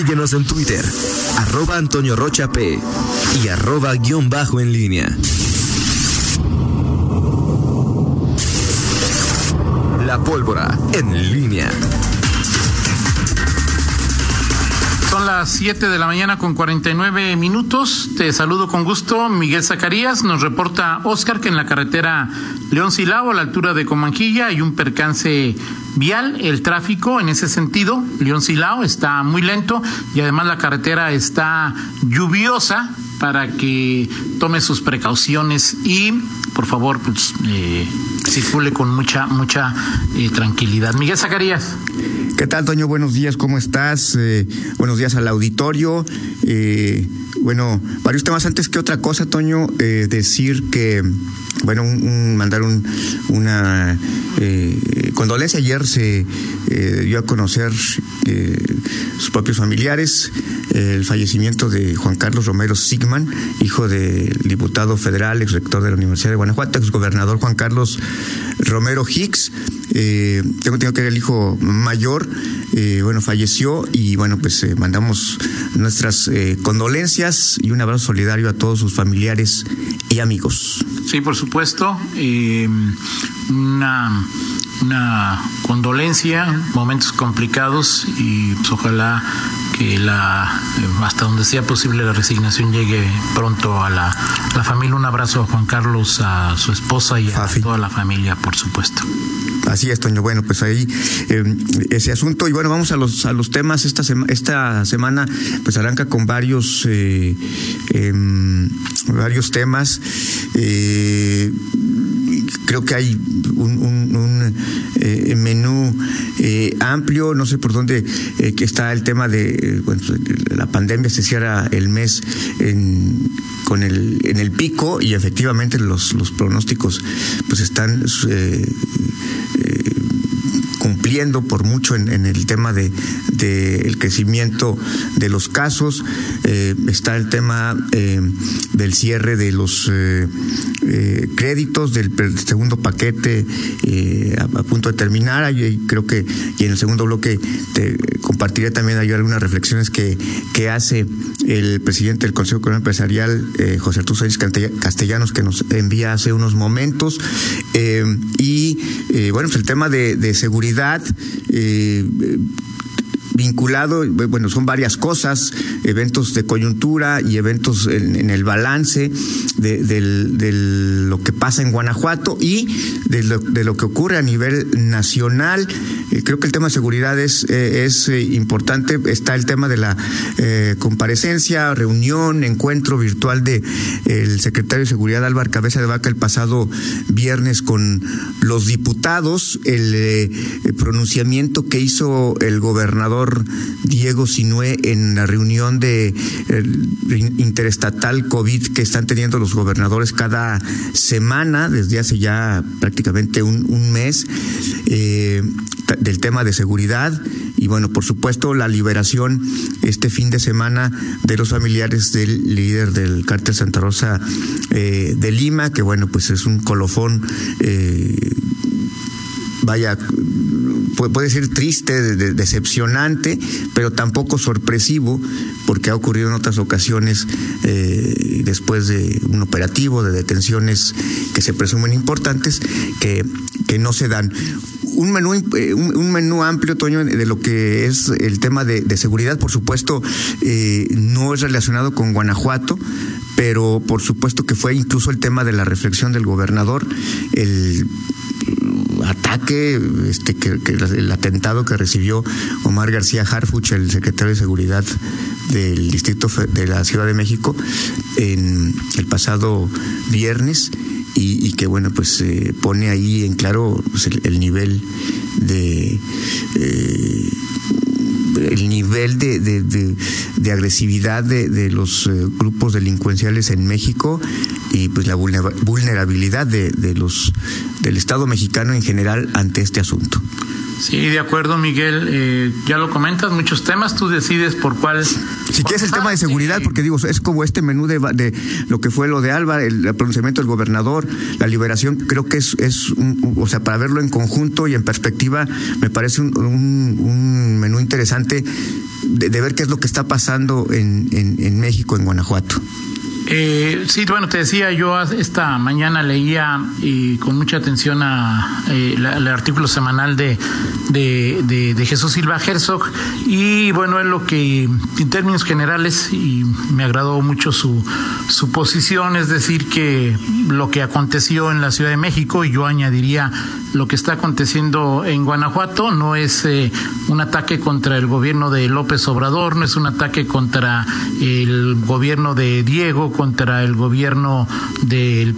Síguenos en Twitter, arroba Antonio Rocha P y arroba guion bajo en línea. La pólvora en línea. Son las 7 de la mañana con 49 minutos. Te saludo con gusto, Miguel Zacarías. Nos reporta Oscar que en la carretera León Silao, a la altura de Comanquilla, hay un percance El tráfico en ese sentido, León Silao, está muy lento y además la carretera está lluviosa para que tome sus precauciones y por favor pues, eh, circule con mucha mucha eh, tranquilidad. Miguel Zacarías. ¿Qué tal, Toño? Buenos días, ¿cómo estás? Eh, buenos días al auditorio. Eh, bueno, varios temas. Antes que otra cosa, Toño, eh, decir que, bueno, un, mandar un, una condolencia. Ayer se eh, dio a conocer eh, sus propios familiares el fallecimiento de Juan Carlos Romero Sigman, hijo del diputado federal, ex rector de la Universidad de Guanajuato, ex gobernador Juan Carlos Romero Hicks. Eh, tengo, tengo que era el hijo mayor, eh, bueno, falleció y bueno, pues mandamos nuestras condolencias y un abrazo solidario a todos sus familiares y amigos. Sí, por supuesto. Una, una condolencia, momentos complicados y pues, ojalá que la eh, hasta donde sea posible la resignación llegue pronto a la, la familia. Un abrazo a Juan Carlos, a su esposa y a Fafi. toda la familia, por supuesto. Así es, Toño. Bueno, pues ahí eh, ese asunto. Y bueno, vamos a los a los temas. Esta, sema- esta semana pues arranca con varios eh, em, varios temas. Creo que hay un, eh, menú eh, amplio. No sé por dónde eh, que está el tema de la pandemia. Se cierra el mes en, con el en el pico y efectivamente los los pronósticos pues están cumpliendo por mucho en, el tema de, el crecimiento de los casos está el tema del cierre de los eh, créditos del segundo paquete eh, a, punto de terminar. Ahí creo que y en el segundo bloque te compartiré también hay algunas reflexiones que, que hace el presidente del Consejo Económico Empresarial eh, José Arturo Sánchez Castella- Castellanos que nos envía hace unos momentos. Eh, y bueno pues el tema de, de seguridad vinculado, bueno, son varias cosas, eventos de coyuntura y eventos en, el balance de, lo que pasa en Guanajuato y de lo, que ocurre a nivel nacional. Eh, creo que el tema de seguridad es, eh, eh, importante. Está el tema de la comparecencia, reunión, encuentro virtual de el secretario de Seguridad Álvaro Cabeza de Vaca el pasado viernes con los diputados, el pronunciamiento que hizo el gobernador Diego Sinué en la reunión de el interestatal COVID que están teniendo los gobernadores cada semana desde hace ya prácticamente un, mes eh, del tema de seguridad. Y bueno por supuesto la liberación este fin de semana de los familiares del líder del cártel Santa Rosa eh, de Lima que bueno pues es un colofón eh, vaya, puede ser triste, de- de- decepcionante, pero tampoco sorpresivo, porque ha ocurrido en otras ocasiones eh, después de un operativo, de detenciones que se presumen importantes, que, que no se dan. Un menú, eh, un menú amplio, Toño, de lo que es el tema de, de seguridad, por supuesto, eh, no es relacionado con Guanajuato, pero por supuesto que fue incluso el tema de la reflexión del gobernador, el ataque, este, que, el atentado que recibió Omar García Harfuch, el secretario de Seguridad del Distrito de la Ciudad de México, en el pasado viernes y, que bueno pues eh, pone ahí en claro pues, el, el nivel de eh, el nivel de, de, de, de agresividad de, los eh, grupos delincuenciales en México y pues la vulnera- vulnerabilidad de los del Estado mexicano en general ante este asunto. Sí, de acuerdo, Miguel. Eh, ya lo comentas, muchos temas, tú decides por cuál. Si quieres el tema de seguridad, porque digo, es como este menú de, de lo que fue lo de Alba, el, pronunciamiento del gobernador, la liberación, creo que es, es un, o sea, para verlo en conjunto y en perspectiva, me parece un, un, menú interesante de, de, ver qué es lo que está pasando en, en, en México, en Guanajuato. Eh, sí, bueno, te decía, yo esta mañana leía con mucha atención a, eh, el artículo semanal de, de, Jesús Silva Herzog y bueno, es lo que en términos generales y me agradó mucho su, su posición, es decir, que lo que aconteció en la Ciudad de México y yo añadiría lo que está aconteciendo en Guanajuato no es eh, un ataque contra el gobierno de López Obrador, no es un ataque contra el gobierno de Diego, contra el gobierno del,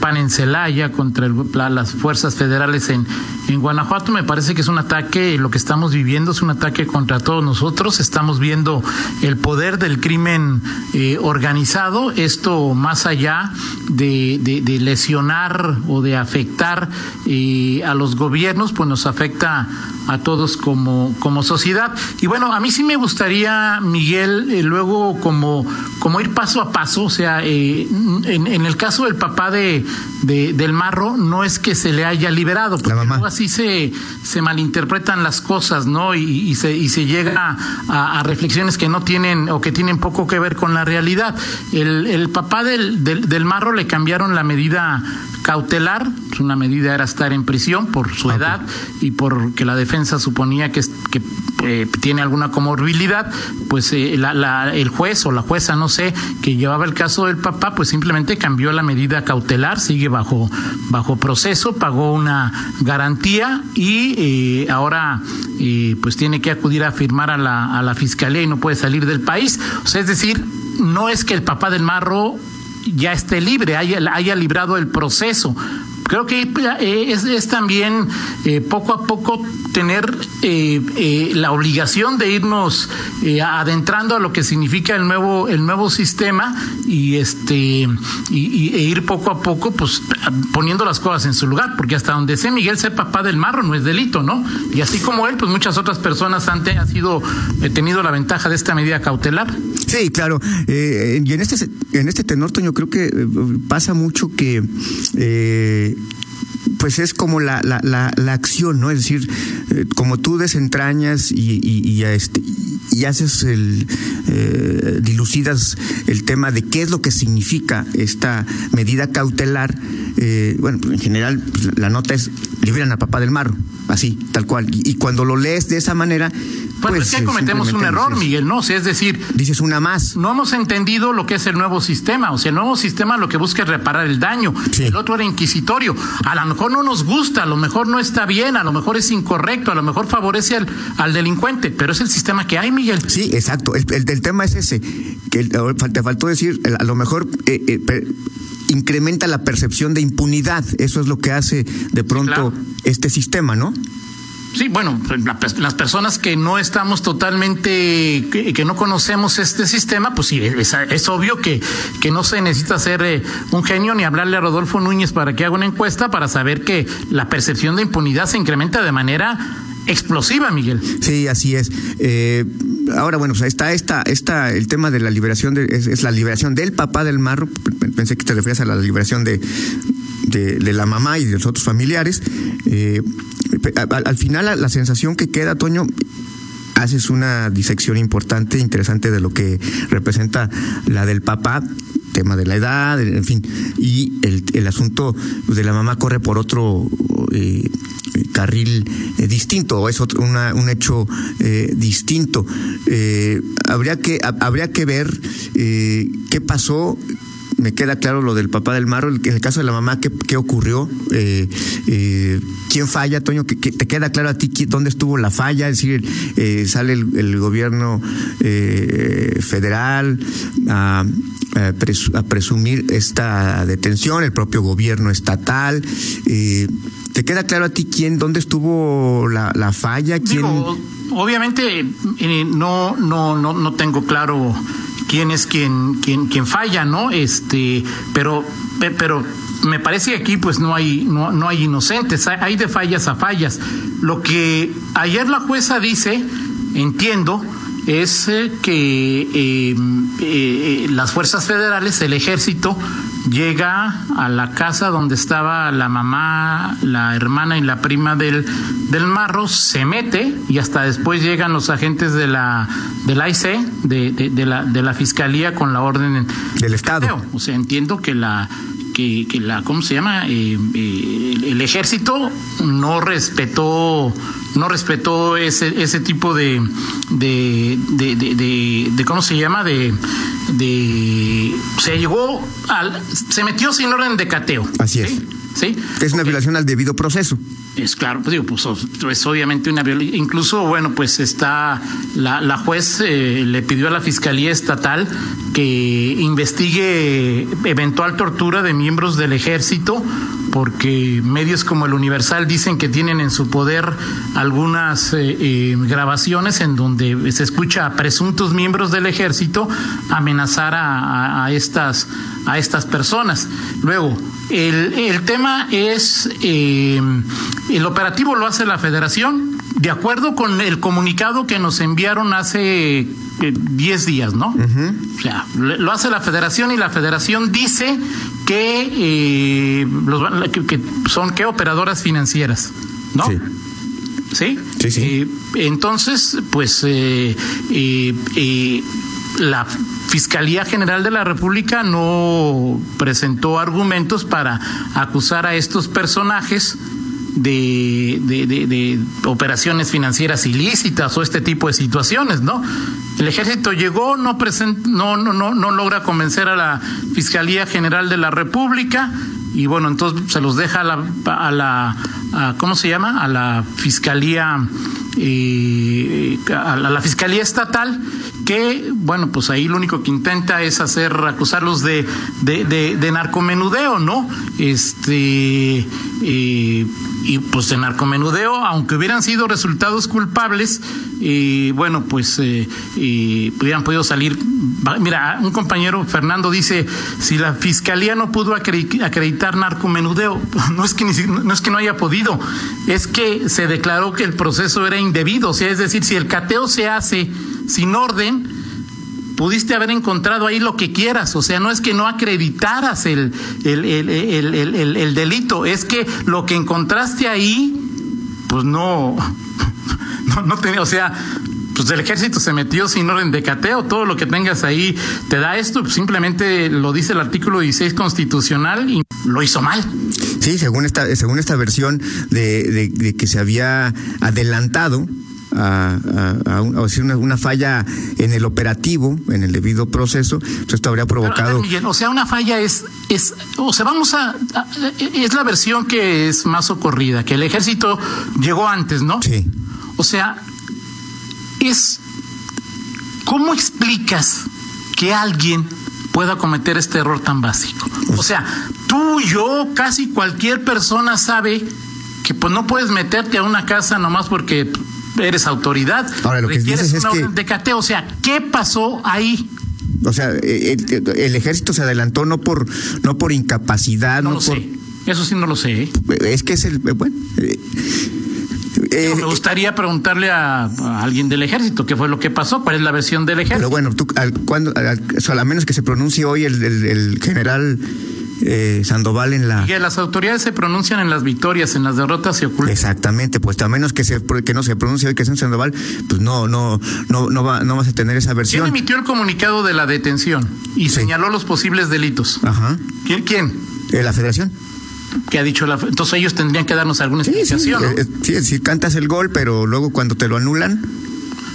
PAN en Celaya, contra las fuerzas federales en, en Guanajuato. Me parece que es un ataque, lo que estamos viviendo es un ataque contra todos nosotros. Estamos viendo el poder del crimen eh, organizado, esto más allá de, de, lesionar o de afectar eh, a los gobiernos, pues nos afecta a todos como, como sociedad. Y bueno, a mí sí me gustaría, Miguel, eh, luego como, como ir paso a paso, o sea, eh, en, en, el caso del papá de, de, del marro, no es que se le haya liberado, porque luego así se, se malinterpretan las cosas, ¿no? Y, se, y se llega a, reflexiones que no tienen o que tienen poco que ver con la realidad. El, el papá del, del marro le cambiaron la medida cautelar, una medida era estar en prisión por su edad y porque la defensa suponía que, que eh, tiene alguna comorbilidad, pues eh, la, el juez o la jueza, no sé, que llevaba el caso del papá, pues simplemente cambió la medida cautelar, sigue bajo, bajo proceso, pagó una garantía y eh, ahora pues tiene que acudir a firmar a la, a la fiscalía y no puede salir del país. O sea, es decir, no es que el papá del marro ya esté libre, haya, haya librado el proceso. Creo que eh, es, es también eh, poco a poco tener eh, la obligación de irnos adentrando a lo que significa el nuevo el nuevo sistema y este y, e ir poco a poco pues poniendo las cosas en su lugar porque hasta donde sé Miguel ser papá del marro no es delito no y así como él pues muchas otras personas han, han sido tenido la ventaja de esta medida cautelar. Sí claro. Y en este en este tenor Toño creo que pasa mucho que pues es como la, la, la, la, acción, ¿no? Es decir, eh, como tú desentrañas y, y, y, este, y haces el, eh, dilucidas el tema de qué es lo que significa esta medida cautelar, eh, bueno, pues en general pues la nota es liberan al papá del marro, así, tal cual. Y, y cuando lo lees de esa manera, bueno, pues, es que cometemos un error, dices, Miguel, ¿no? O sea, es decir, dices una más. No hemos entendido lo que es el nuevo sistema. O sea, el nuevo sistema lo que busca es reparar el daño. Sí. El otro era inquisitorio. A lo mejor no nos gusta, a lo mejor no está bien, a lo mejor es incorrecto, a lo mejor favorece al, al delincuente, pero es el sistema que hay, Miguel. Sí, exacto. El, el, el tema es ese. Que te faltó decir, a lo mejor eh, eh, incrementa la percepción de impunidad. Eso es lo que hace de pronto Claro. este sistema, ¿no? Sí, bueno, la- las personas que no estamos totalmente, que, que no conocemos este sistema, pues sí, es, es obvio que, que no se necesita ser eh, un genio ni hablarle a Rodolfo Núñez para que haga una encuesta para saber que la percepción de impunidad se incrementa de manera explosiva, Miguel. Sí, así es. Eh, ahora, bueno, está esta, esta, el tema de la liberación, de, es, es la liberación del papá del marro. Pensé que te referías a la liberación de, de, la mamá y de los otros familiares. Eh, al, al, final, la, la, sensación que queda, Toño, haces una disección importante, interesante de lo que representa la del papá tema de la edad, en fin, y el, el asunto de la mamá corre por otro eh, carril eh, distinto, o es otro, una, un hecho eh, distinto. Eh, habría, que, habría que ver eh, qué pasó me queda claro lo del papá del marro, en el caso de la mamá, ¿qué, qué ocurrió? Eh, ¿Quién falla, Toño? ¿Qué, te queda claro a ti dónde estuvo la falla? Es decir, sale el, gobierno federal a, a, pres, a, presumir esta detención, el propio gobierno estatal. ¿Te queda claro a ti quién, dónde estuvo la, la falla? ¿Quién... Digo, obviamente eh, no, no, no, no tengo claro quién es quien, quien, quien falla, ¿no? Este, pero, pero me parece que aquí pues no hay, no, no hay inocentes, hay de fallas a fallas. Lo que ayer la jueza dice, entiendo, es eh, que eh, eh, las fuerzas federales, el ejército, llega a la casa donde estaba la mamá, la hermana y la prima del, del marro, se mete y hasta después llegan los agentes de la del AIC, de, de, la, de la fiscalía con la orden del Estado. O sea, entiendo que la que, que la cómo se llama el ejército no respetó no respetó ese, ese tipo de de, de, de, cómo se llama de de se llegó al se metió sin orden de cateo. Así es sí es una violación al debido proceso es claro, pues digo, pues es obviamente una violencia. Incluso, bueno, pues está la, la juez eh, le pidió a la Fiscalía Estatal que investigue eventual tortura de miembros del ejército, porque medios como el Universal dicen que tienen en su poder algunas eh, eh, grabaciones en donde se escucha a presuntos miembros del ejército amenazar a, a estas a estas personas. Luego, el, el tema es el operativo lo hace la federación, de acuerdo con el comunicado que nos enviaron hace 10 eh, días, ¿no? O sea, lo hace la federación y la federación dice que, eh, los, que, son qué operadoras financieras, ¿no? Sí. ¿Sí? Sí, sí. Eh, entonces, pues eh, la Fiscalía General de la República no presentó argumentos para acusar a estos personajes de, de, de, operaciones financieras ilícitas o este tipo de situaciones, ¿no? El ejército llegó, no, present, no, no, no, no logra convencer a la Fiscalía General de la República y bueno, entonces se los deja a la, a la ¿cómo se llama? A la Fiscalía, eh, a, la, Fiscalía Estatal, que, bueno, pues ahí lo único que intenta es hacer, acusarlos de, de, de, de narcomenudeo, ¿no? Este, eh, y pues de narcomenudeo, aunque hubieran sido resultados culpables, y bueno, pues eh, hubieran podido salir. Mira, un compañero, Fernando, dice, si la fiscalía no pudo acreditar narcomenudeo, no es que, no es que no haya podido, es que se declaró que el proceso era indebido, o sea, es decir, si el cateo se hace sin orden, pudiste haber encontrado ahí lo que quieras, o sea, no es que no acreditaras el, el, el, el, delito, es que lo que encontraste ahí, pues no, no tenía, o sea, pues el ejército se metió sin orden de cateo, todo lo que tengas ahí te da esto, pues simplemente lo dice el artículo 16 constitucional y lo hizo mal. Sí, según esta, según esta versión de, de que se había adelantado a, a, a, una, falla en el operativo, en el debido proceso, pues esto habría provocado. o sea, una falla es, es, o sea, vamos a, es la versión que es más ocurrida, que el ejército llegó antes, ¿no? Sí. O sea, es, ¿cómo explicas que alguien pueda cometer este error tan básico? O sea, tú, yo, casi cualquier persona sabe que pues no puedes meterte a una casa nomás porque eres autoridad. Ahora, lo que dices es que... De cateo. O sea, ¿qué pasó ahí? O sea, el, ejército se adelantó no por no por incapacidad, no, no lo sé. Eso sí no lo sé. ¿eh? Es que es el bueno. Eh, me gustaría preguntarle a, alguien del ejército qué fue lo que pasó, cuál es la versión del ejército. Pero bueno, tú, al, cuando, al, menos que se pronuncie hoy el, el, el general eh, Sandoval en la. Y las autoridades se pronuncian en las victorias, en las derrotas se ocultan. Exactamente, pues a menos que se que no se pronuncie hoy que es en Sandoval, pues no, no, no, no va, no vas a tener esa versión. ¿Quién emitió el comunicado de la detención y señaló los posibles delitos? Ajá. ¿Quién? quién? Eh, la Federación. ¿Qué ha dicho la entonces ellos tendrían que darnos alguna explicación sí, sí, sí, cantas el gol pero luego cuando te lo anulan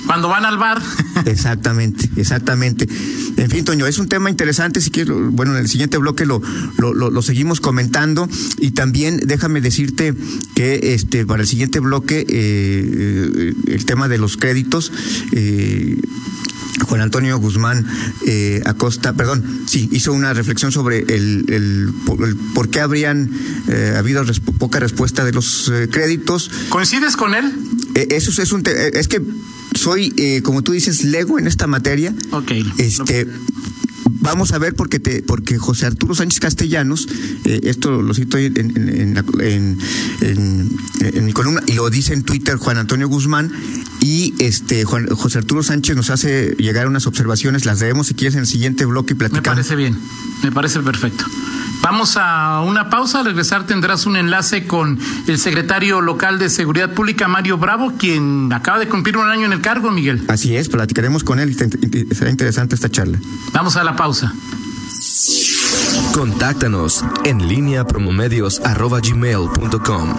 cuando van al bar. exactamente, exactamente. En fin, Toño, es un tema interesante. Si quieres, bueno, en el siguiente bloque lo, lo, lo, seguimos comentando. Y también déjame decirte que este para el siguiente bloque, eh, eh el tema de los créditos. Eh, Juan Antonio Guzmán eh, Acosta, perdón, sí, hizo una reflexión sobre el, el, el por qué habrían eh, habido res, poca respuesta de los eh, créditos. ¿Coincides con él? eso es un es que soy, eh, como tú dices, lego en esta materia. Ok. Este, vamos a ver porque te, porque José Arturo Sánchez Castellanos, eh, esto lo cito en, en, en, en, mi columna, y lo dice en Twitter Juan Antonio Guzmán, y este Juan, José Arturo Sánchez nos hace llegar unas observaciones, las debemos si quieres en el siguiente bloque y platicamos. Me parece bien, me parece perfecto. Vamos a una pausa. Al regresar tendrás un enlace con el secretario local de Seguridad Pública, Mario Bravo, quien acaba de cumplir un año en el cargo, Miguel. Así es, platicaremos con él. Será interesante esta charla. Vamos a la pausa. Contáctanos en línea promomedios.com